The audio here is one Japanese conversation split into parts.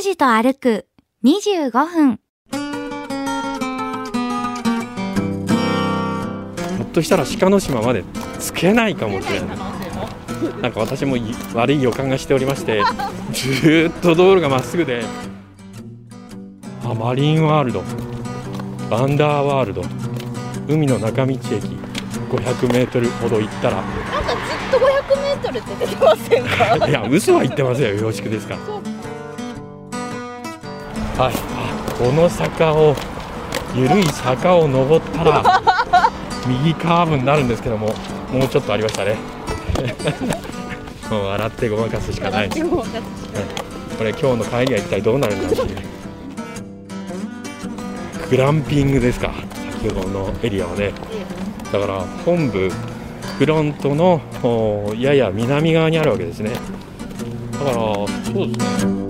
拓司と歩く25分。ひょっとしたら鹿の島までつけないかもしれない。なんか私もい悪い予感がしておりまして、ずーっと道路がまっすぐで、あマリンワールド、ワンダーワールド、海の中道駅、500メートルほど行ったら、なんかずっと500メートルって出てませんか？いや、嘘は言ってますよ、よろしくですか。この坂を、緩い坂を登ったら、右カーブになるんですけども、もうちょっとありましたね。もう笑ってごまかすしかないです。もうこれ、今日の帰りは一体どうなるんだろうね。グランピングですか、先ほどのエリアはね。だから本部フロントのおやや南側にあるわけですねだからそうですね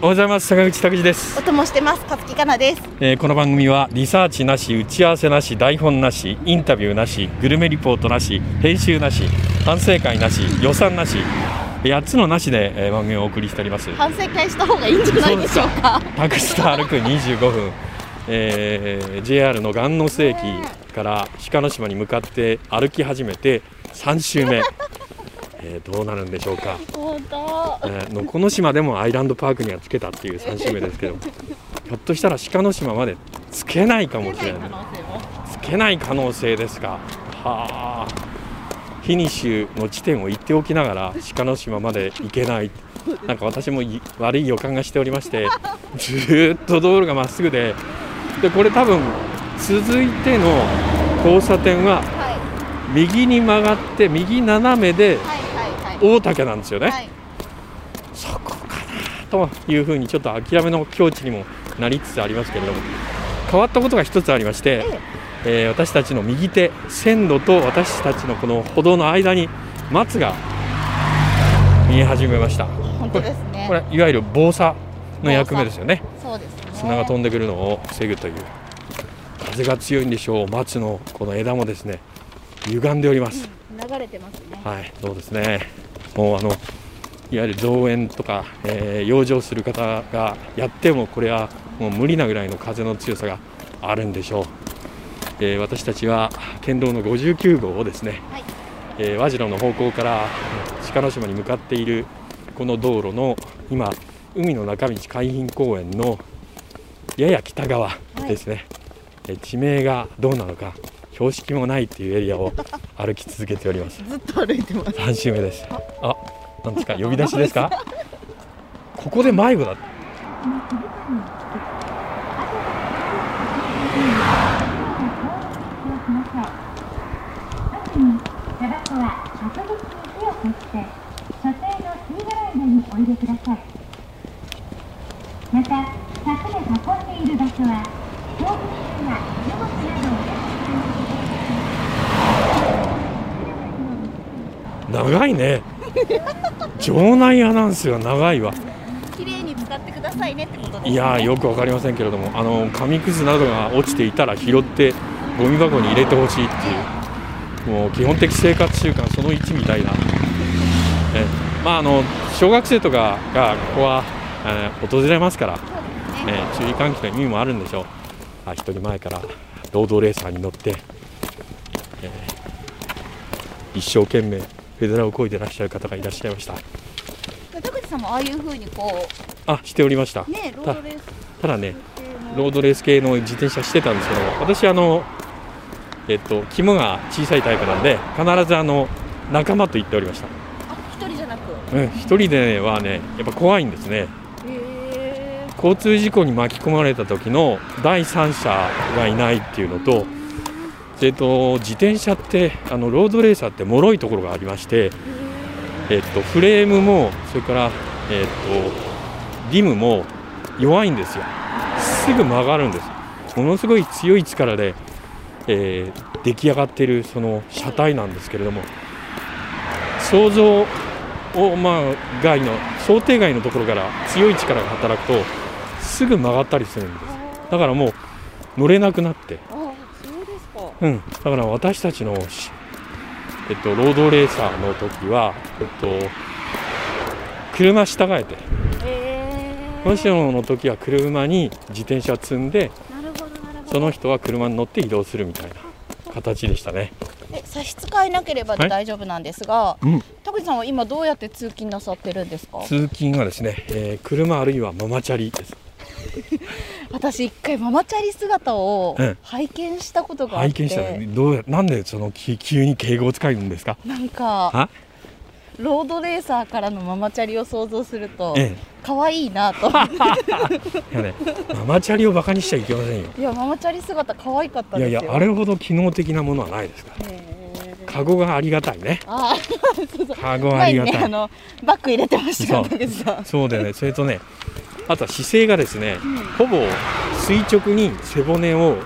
おはようございます。坂口拓司です。お、供してます。勝木かなです。えーこの番組はリサーチなし打ち合わせなし台本なしインタビューなしグルメリポートなし編集なし反省会なし予算なし8つのなしで、えー番組をお送りしております。反省会した方がいいんじゃないでしょうか。タクシーと歩く25分、えー JR の岩能瀬駅から鹿の島に向かって歩き始めて3周目、えーどうなるんでしょうか、えーのこの島でもアイランドパークにはつけたっていう3周目ですけどひょっとしたら鹿の島までつけないかもしれない。つけない可能性。ですか。はあ。フィニッシュの地点を言っておきながら鹿の島まで行けない。なんか私もい悪い予感がしておりましてずーっと道路がまっすぐででこれ多分続いての交差点ははい。右に曲がって右斜めで大竹なんですよね、はい。そこかなというふうにちょっと諦めの境地にもなりつつありますけれども。変わったことが一つありまして、えー私たちの右手線路と私たちのこの歩道の間に松が見え始めました。本当ですね。これいわゆる防砂の役目ですよね。そうですね。砂が飛んでくるのを防ぐという。風が強いんでしょう。松のこの枝もですね歪んでおります、流れてますね。はい、そうですね。もうあのいわゆる造園とか、えー養生する方がやってもこれはもう無理なぐらいの風の強さがあるんでしょう。えー私たちは県道の59号をですね、はい。えー和白の方向から鹿の島に向かっているこの道路の今海の中道海浜公園のやや北側ですね、えー地名がどうなのか標識もないっていうエリアを歩き続けております。ずっと歩いてます。三週目です。あ、なんですか、呼び出しですか？ここで迷子だ。また柵で囲ん。でいる場所は動物や荷物などを長いね。場内アナウンスが長いわ。綺麗に使ってくださいねってことですねいやー、よくわかりませんけれども、あの紙くずなどが落ちていたら拾ってゴミ箱に入れてほしいっていう。もう基本的生活習慣その1みたいな。え、まああの小学生とかがここは、えー訪れますから。ね、注意喚起の意味もあるんでしょう。あ、一人前からロードレーサーに乗って、えー一生懸命フェデラを漕いでらっしゃる方がいらっしゃいました。田口さんもああいう風にこあ、しておりました。うねロードレースただね、ロードレース系の自転車してたんですけど、私あの、えっと、肝が小さいタイプなんで、必ずあの仲間と行っておりました。あ一人じゃなく？うん一人ではねやっぱ怖いんですね。交通事故に巻き込まれた時の第三者がいないっていうのとえっと自転車ってあのロードレーサーって脆いところがありましてえっとフレームもそれからえっとリムも弱いんですよ。すぐ曲がるんですものすごい強い力で、えー出来上がっているその車体なんですけれども想像を、まあ、外の想定外のところから強い力が働くとすぐ曲がったりするんです。だからもう乗れなくなって、うん、だから私たちのし、えっと、ロードレーサーの時は、えっと、車従えて。へえ。もしもの時は車に自転車を積んでその人は車に乗って移動するみたいな形でしたね。え差し支えなければ大丈夫なんですが、うん、田口さんは今どうやって通勤なさってるんですか？通勤はですね、えー車あるいはママチャリです。私一回ママチャリ姿をうん拝見したことがあって、拝見したら、どうやなんでそのき急に敬語を使うんですか？なんかあ、ロードレーサーからのママチャリを想像するとえ可愛いなと。え、いやね、ママチャリをバカにしちゃいけませんよ。いやママチャリ姿可愛かったですよ。いやいや、あれほど機能的なものはないですから。カゴがありがたいね。あーそうそう。カゴはあ前りがたい。にねあのバッグ入れてましたそう。でね、それとね、あとは姿勢がですね、ほぼ垂直に背骨を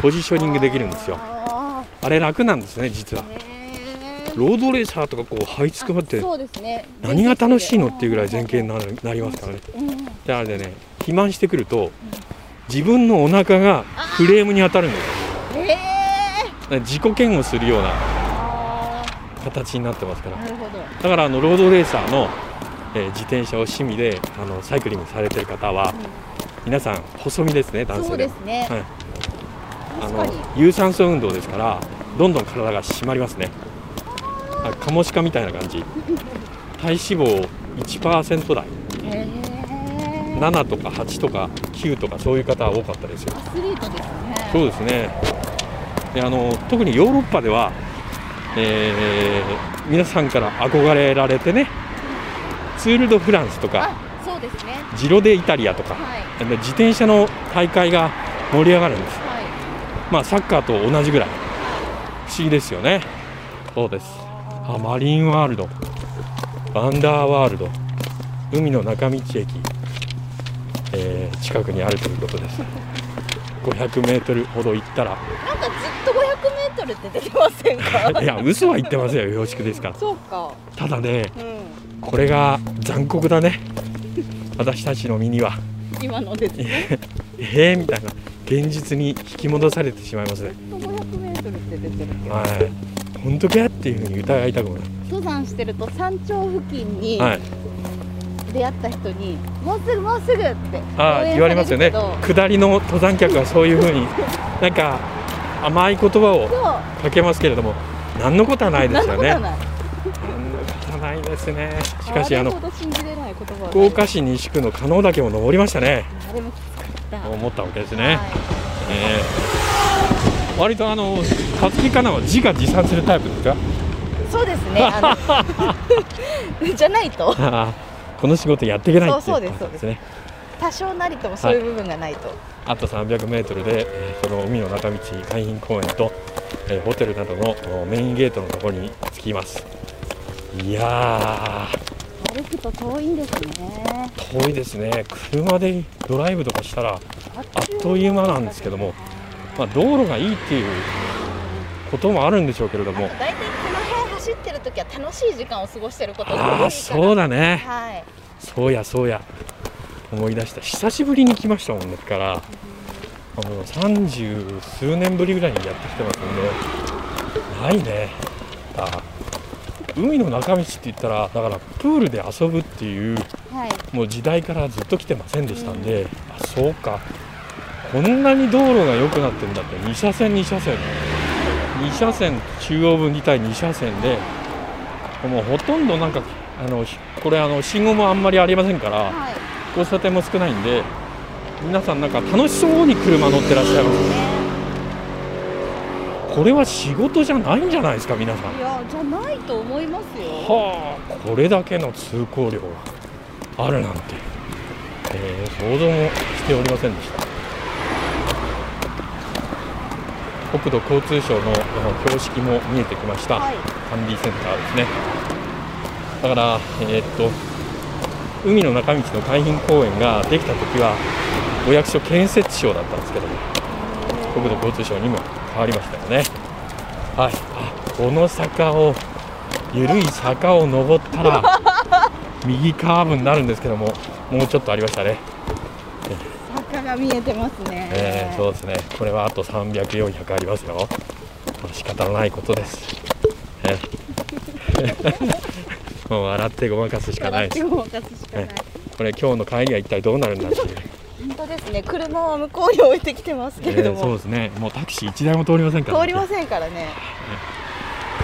ポジショニングできるんですよ。ああれ楽なんですね、実は。ロードレーサーとかこう這いつくばって何が楽しいのっていうぐらい前傾になりますからね。あれでね肥満してくると自分のお腹がフレームに当たるんです自己嫌悪するようなあ形になってますから。だからあのロードレーサーの、えー自転車を趣味であのサイクリングされてる方は、皆さん細身ですね男そう性ですね、はい、あの有酸素運動ですからどんどん体が締まりますね。あカモシカみたいな感じ。体脂肪1%台。へえ7とか8とか9とかそういう方は多かったですよ。アスリートですね。そうですね。であの特にヨーロッパでは、えー皆さんから憧れられてねツール・ド・フランスとかあそうですね。ジロ・デ・イタリアとかはい。自転車の大会が盛り上がるんです。はい。まあサッカーと同じぐらい。不思議ですよね。そうです。あマリンワールド。ワンダーワールド。海の中道駅、えー近くにあるということです。500メートルほど行ったら。なんかずっと500メートルって出てませんか？いや嘘は言ってますよ恐縮ですから。そうか。ただねうん。これが残酷だね。私たちの身には。今のですね。えーみたいな。現実に引き戻されてしまいますね。ずっと500メートルって出てるはい。本当かっていうふうに疑いたくもない。登山してると山頂付近にはい。出会った人に、もうすぐもうすぐってああ言われますよね。下りの登山客はそういうふうに。なんか甘い言葉をかけますけれども何のことはないですよね。何のことはない。ですね。しかしあの福岡市西区の加納岳も登りましたね。あれもきつかった。思ったわけですね、はい。えー。割とあの勝木かなは自画自賛するタイプですか？そうですね。じゃないと。この仕事やっていけないっていうそうそうですことですね多少なりともそういう部分がないと、あと300メートルで、えーその海の中道海浜公園と、えーホテルなどのおメインゲートのところに着きます。いや歩くと遠いんですね。ー遠いですね。車でドライブとかしたらあっという間なんですけども、まあ、道路がいいっていうこともあるんでしょうけれども。大体この辺走ってる時は楽しい時間を過ごしてることが多いから。ああそうだね。はい。そうやそうや思い出した。久しぶりに来ましたもんですからもう三十数年ぶりぐらいにやってきてますんでないね。あ海の中道って言ったらだからプールで遊ぶっていうはい。もう時代からずっと来てませんでしたんで、あそうか。こんなに道路が良くなってんだって。2車線2車線。2車線中央分離帯2車線でもうほとんどなんかあのしこれあの信号もあんまりありませんからはい交差点も少ないんで皆さんなんか楽しそうに車乗ってらっしゃいますねこれは仕事じゃないんじゃないですか皆さん。いやじゃないと思いますよ。はあこれだけの通行量があるなんて、えー想像もしておりませんでした。国土交通省の標識も見えてきました、はい。管理センターですね。だからえーっと海の中道の海浜公園ができた時はお役所建設省だったんですけども国土交通省にも変わりましたよね。はい。あこの坂を緩い坂を登ったら 右カーブになるんですけどももうちょっとありましたね、坂が見えてますね、えーそうですね。これはあと300、400ありますよ。まあ仕方のないことです、えーもう笑ってごまかすしかない。ですこれ今日の帰りは一体どうなるんだっていう、本当ですね。車は向こうに置いてきてますけれどえーそうも、ですね。もうタクシー1台も通りませんから、通りませんからね。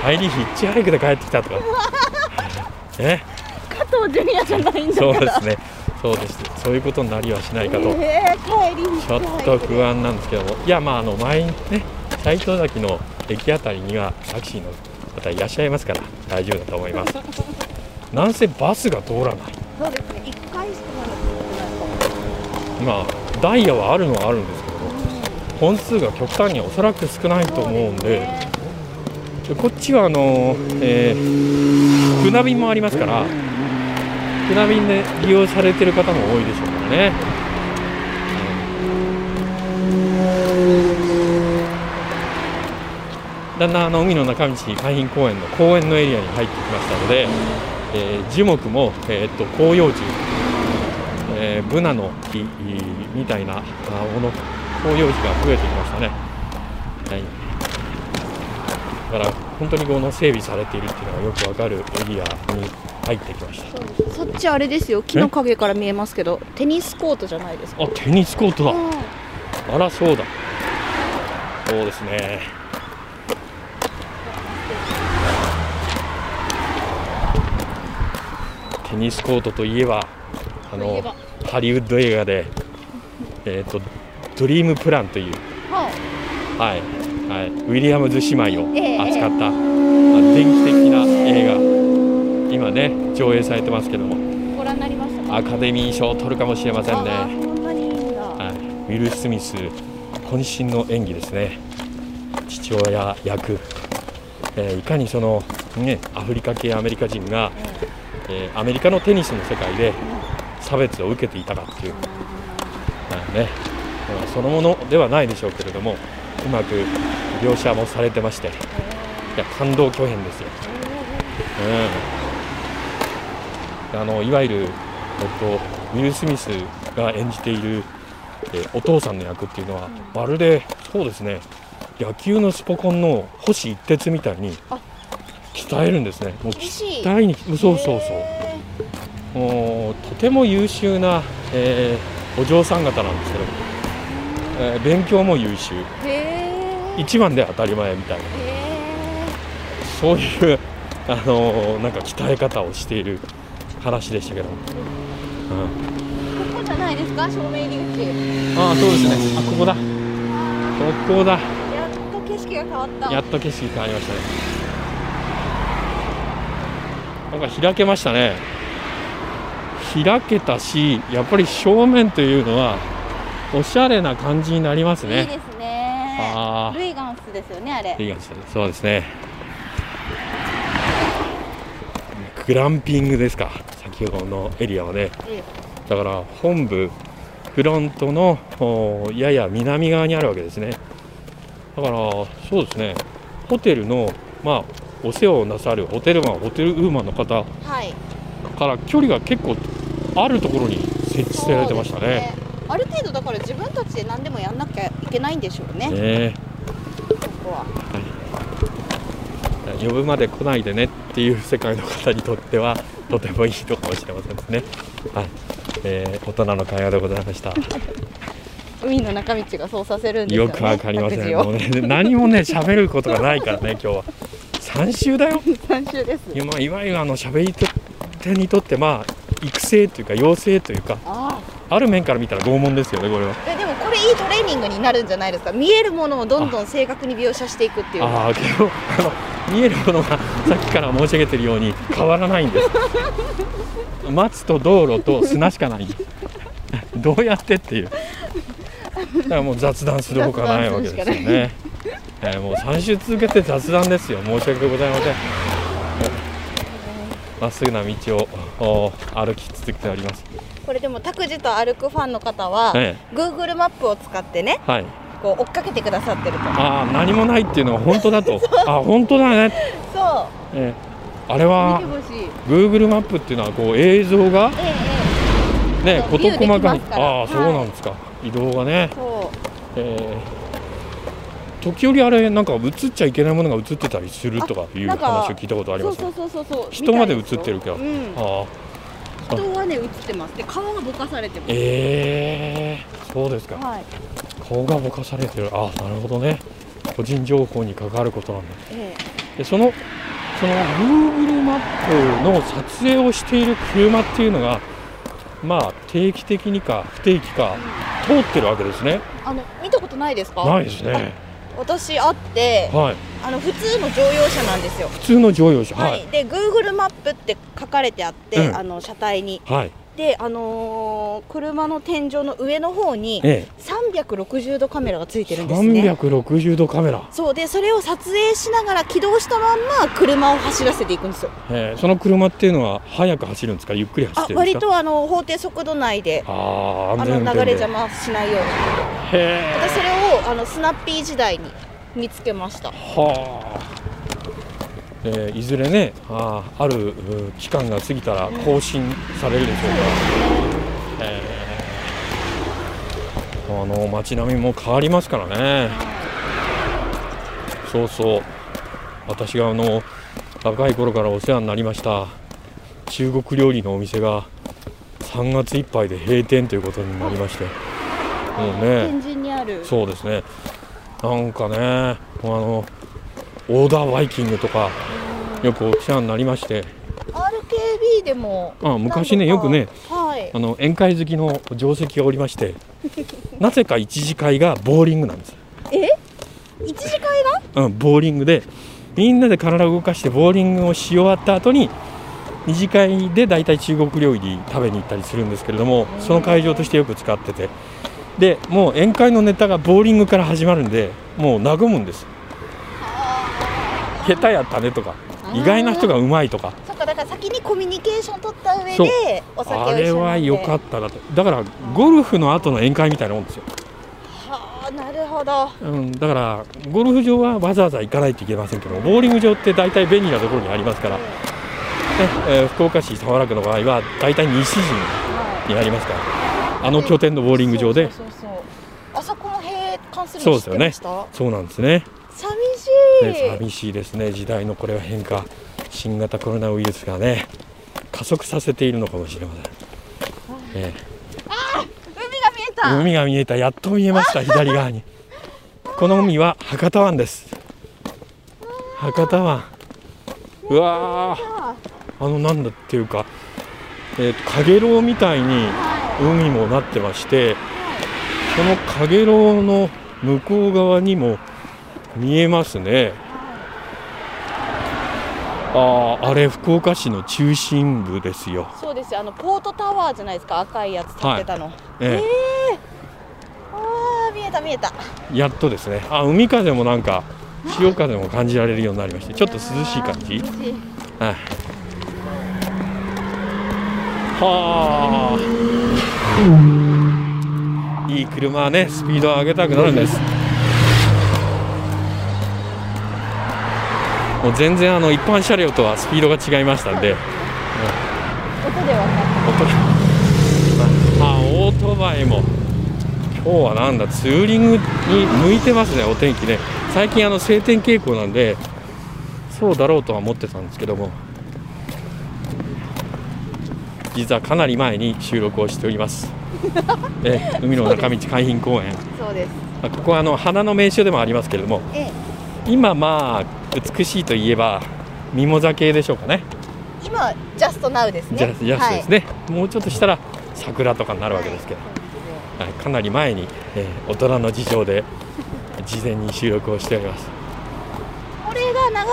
帰りヒッチハイクで帰ってきたとか。ね加藤ジュニアじゃないんだから。そうですね。そうです。そういうことになりはしないかと、えー、帰りにちょっと不安なんですけども、いや、まあ、あの前にね、斎藤崎の駅あたりにはタクシーの方いらっしゃいますから、大丈夫だと思います。なんせバスが通らない、そうですね一回しかまだまあ、ダイヤはあるのはあるんですけども、本数が極端におそらく少ないと思うんで、でこっちはあの、えー船便もありますから、船便で利用されてる方も多いでしょうからね。だんだんあの海の中道海浜公園の公園のエリアに入ってきましたので、えー樹木も、えーっと広葉樹、えーブナの木みたいなあもの広葉樹が増えてきましたね。はいだから本当にこの整備されているっていうのがよくわかるエリアに入ってきました。そっちあれですよ木の影から見えますけどテニスコートじゃないですかあ、テニスコートだ。うんあら、そうだ。そうですね。ニスコートといえば、あのハリウッド映画で、えっ、とドリームプランという、ははい、はい、ウィリアムズ姉妹をええ扱った、あ電気的な映画、今ね上映されてますけども、いご覧になりましたか？アカデミー賞を取るかもしれませんね。はい、ウィル・スミス渾身の演技ですね。父親役、えーいかにその、ね、アフリカ系アメリカ人が、えーアメリカのテニスの世界で差別を受けていたかっていう、はいねそのものではないでしょうけれどもうまく描写もされてましていや感動巨編ですよ、うん、あのいわゆる、えっと、ウィル・スミスが演じている、えーお父さんの役っていうのは、まるでそうですね野球のスポコンの星一徹みたいに鍛えるんですね。もう鍛えにそうそうそう。へもうとても優秀な、えーお嬢さん方なんですけど、えー勉強も優秀。一番で当たり前みたいな。へそういう、あのーなんか鍛え方をしている話でしたけど、うん、ーここじゃないですか？正面入り口。ああそうですね。あここだ。ここだ。やっと景色が変わった。やっと景色変わりましたねなんか開けましたね。開けたしやっぱり正面というのはおしゃれな感じになりますね。いいですね。あルイガンスですよねあれ。いい感じですそうですね。グランピングですか。先ほどのエリアはね。えだから本部フロントのおやや南側にあるわけですね。だからそうですね。ホテルのまあお世話をなさるホテルマンホテルウーマンの方はい。から距離が結構あるところに設置されてましたね。ね。ある程度だから自分たちで何でもやんなきゃいけないんでしょうね。ねここは。呼ぶまで来ないでねっていう世界の方にとってはとてもいいとかもしれませんですね。はい、えー大人の会話でございました。海の中道がそうさせるんですよね。よくわかりません。もうね、何もね、喋ることがないからね、今日は。三週だよ。三週です。いやまあ、いわゆるあの喋り手にとって、まあ、育成というか、養成というか、ああ。る面から見たら拷問ですよね、これは。あえでもここれいいトレーニングになるんじゃないですか？見えるものをどんどん正確に描写していくっていうああけどあの見えるものがさっきから申し上げてるように変わらないんです。松と道路と砂しかない。んですどうやってっていう。だからもう雑談するほかないわけですよね、えーもう3週続けて雑談ですよ。申し訳ございません。まっすぐな道をお歩き続けております。これでも拓司と歩くファンの方は、え Google マップを使ってねはい。こう追っかけてくださってると。ああ何もないっていうのは本当だと。あ本当だね、そえーあれうは見てほしい。Google マップっていうのはこう映像がええね事細かに。ああそうなんですか、移動がね、そえー時折あれなんか映っちゃいけないものが映ってたりするとかいう話を聞いたことあります。うそうそうそうそう人まで映ってるけど、うんあ。あ人はね映ってます。で顔がぼかされてます。えー、そうですか。はい。顔がぼかされてる。ああなるほどね。個人情報に関わることなんだ。えでそのその Google マップの撮影をしている車っていうのがまあ定期的にか不定期か通ってるわけですね。えあの見たことないですか？ないですね私あってはい。あの普通の乗用車なんですよ。普通の乗用車。は、はい。いで Google マップって書かれてあって、うん。あの車体に。はい。であのー車の天井の上の方にえ360度カメラがついてえるんですね。360度カメラ、そう。でそれを撮影しながら起動したまんま車を走らせていくんですよ。ええ。その車っていうのは速く走るんですか？ゆっくり走あってるんですか？割とあの法定速度内でああの流れ邪魔しないように。へ私それをあのスナッピー時代に見つけました。はあ、えーいずれねあーあるう期間が過ぎたら更新されるでしょうか。ら、えー。あの街並みも変わりますからね。そうそう。私があの若い頃からお世話になりました中国料理のお店が3月いっぱいで閉店ということになりましてもうね。天神にある。そうですね。なんかね、あのオーダーバイキングとかよくお世話になりまして、RKB でも。あ昔ねよくねはい。あの宴会好きの定石がおりまして、なぜか一次会がボーリングなんです。一次会が？うん、ボーリングでみんなで体を動かしてボーリングをし終わった後に二次会で大体中国料理食べに行ったりするんですけれどもその会場としてよく使っててでもう宴会のネタがボーリングから始まるんでもう和むんです。下手やったねとか意外な人がうまいとか。そっかだから先にコミュニケーション取った上でお酒をあれは良かったなと。だからゴルフの後の宴会みたいなもんですよ、たはあなるほど。うん、だからゴルフ場はわざわざ行かないといけませんけどボーリング場って大体便利なところにありますから、ねえー福岡市早良区の場合は大体西陣になりますからあの拠点のボーリング場で。あそこも閉館するそうですよね。そうなんですね。寂しい、ね寂しいですね。時代のこれは変化。新型コロナウイルスがね加速させているのかもしれません、え海が見ええた。海が見えた。やっと見えました左側に。この海は博多湾です。博多湾。うわー。あのなんだっていうかえーとかげろうみたいに海もなってましてそのかげろうの向こう側にも見えますね。あああれ福岡市の中心部ですよ、そうですよ。あのポートタワーじゃないですか。赤いやつ立ってたの、えあー見えた見えた。え、やっとですね。あ海風もなんか潮風も感じられるようになりましてちょっと涼しい感じ。はいはあ。いい車はねスピードを上げたくなるんです。もう全然あの一般車両とはスピードが違いましたんで。音でわかあオートバイも。今日はなんだツーリングに向いてますねお天気ね。最近あの晴天傾向なんでそうだろうとは思ってたんですけども実はかなり前に収録をしております。え海の中道海浜公園。るそうです。あここはあの花の名所でもありますけれどもええ。今まあ美しいといえばミモザ系でしょうかね。今ジャストナウですね。ジャスジャスですね、もうちょっとしたら桜とかになるわけですけど、はいかなり前に、えー大人の事情で事前に収録をしております。こ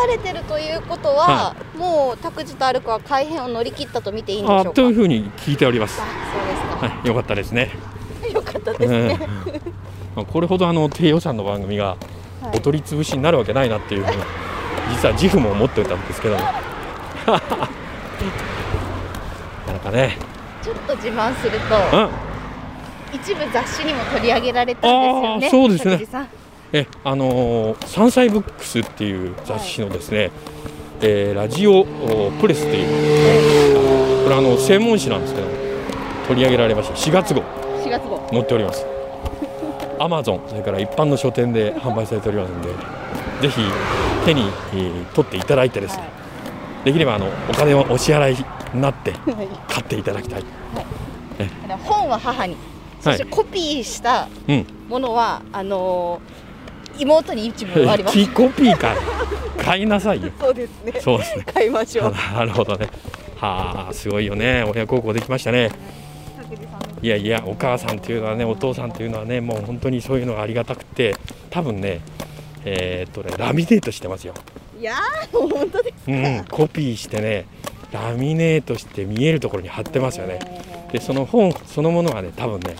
れてるということは、もう拓司と歩くは改編を乗り切ったと見ていいんでしょうか？あというふうに聞いております、あそうはい、よかったですね。ですかよかったですね、うん。まあこれほどあの低予算の番組がはい。お取り潰しになるわけないなっていうふうに実は自負も思っていたんですけども。なかなかね、ちょっと自慢するとうん、一部雑誌にも取り上げられたんですよねそうですねえあのー、山菜ブックスっていう雑誌のですね、えーラジオおプレスっていうこれあの専門誌なんですけど取り上げられました。4月号。4月号。載っております。アマゾンそれから一般の書店で販売されておりますのでぜひ手に、えー取っていただいてですね、できればあのお金をお支払いになってはい。買っていただきたい。はい。本は母に。そしてコピーしたうん。ものは、あのー妹に一部あります。キコピーか。い買いなさいよ。そうですね。そうですね。買いましょう。なるほどね。はあすごいよね。親孝行できましたね。いやいやお母さんというのはねお父さんというのはねもう本当にそういうのがありがたくて多分ねえーっとねラミネートしてますよ、いやーもう本当ですうん、コピーしてねラミネートして見えるところに貼ってますよね。でその本そのものがね多分ね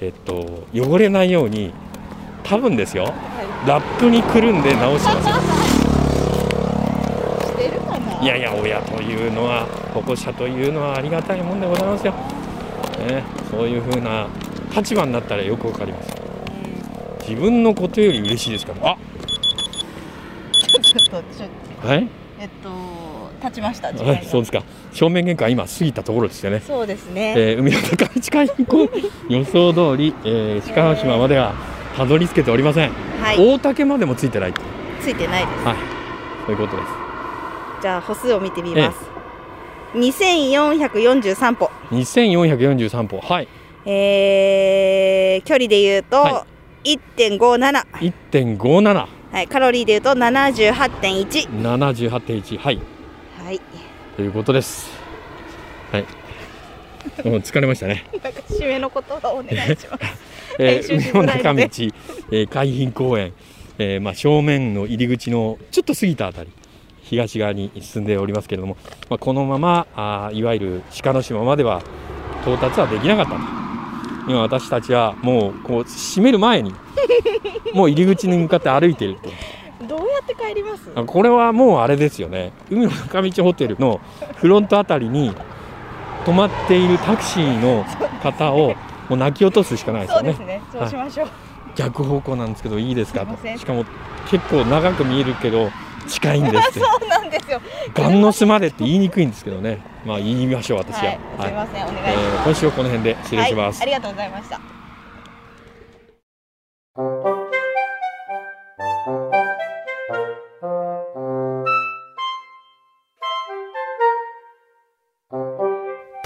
えっと汚れないように多分ですよ。ラップにくるんで直してますいやいや親というのは保護者というのはありがたいもんでございますよ、ね、そういう風な立場になったらよくわかります。自分のことより嬉しいですか？らあちょっとちょっとはい？えっと立ちましたはいそうですか。正面玄関今過ぎたところですよね、そうですね、えー海の中道海にこう予想通り、えー、鹿ヶ島まではたどり着けておりません、はい。大竹までもついてない。とついてないです。はい。そういうことです。じゃあ歩数を見てみます、2443歩。2443歩。はい。えー、距離で言うと、は1.57 1.57はい、カロリーで言うと78.1 78.1はい。はい。ということです。はい。もう疲れましたね。なんか締めの言葉をお願いします えー、海の中道、えー、海浜公園、えー、まあ正面の入り口のちょっと過ぎたあたり、東側に進んでおりますけれども、まあこのままあーいわゆる鹿の島までは到達はできなかったと。今私たちはもうこう閉める前に、もう入り口に向かって歩いていると。どうやって帰ります？あこれはもうあれですよね海の中道ホテルのフロントあたりに止まっているタクシーの方をもう泣き落とすしかないですよね。そうですね。そうしましょう、逆方向なんですけどいいですか？としかも結構長く見えるけど近いんですって。そうなんですよ。ガンノスまでって言いにくいんですけどね。まあ言いましょう私は、はい、ませんお願いしえます、ー今週はこの辺で失礼します、はい、ありがとうございました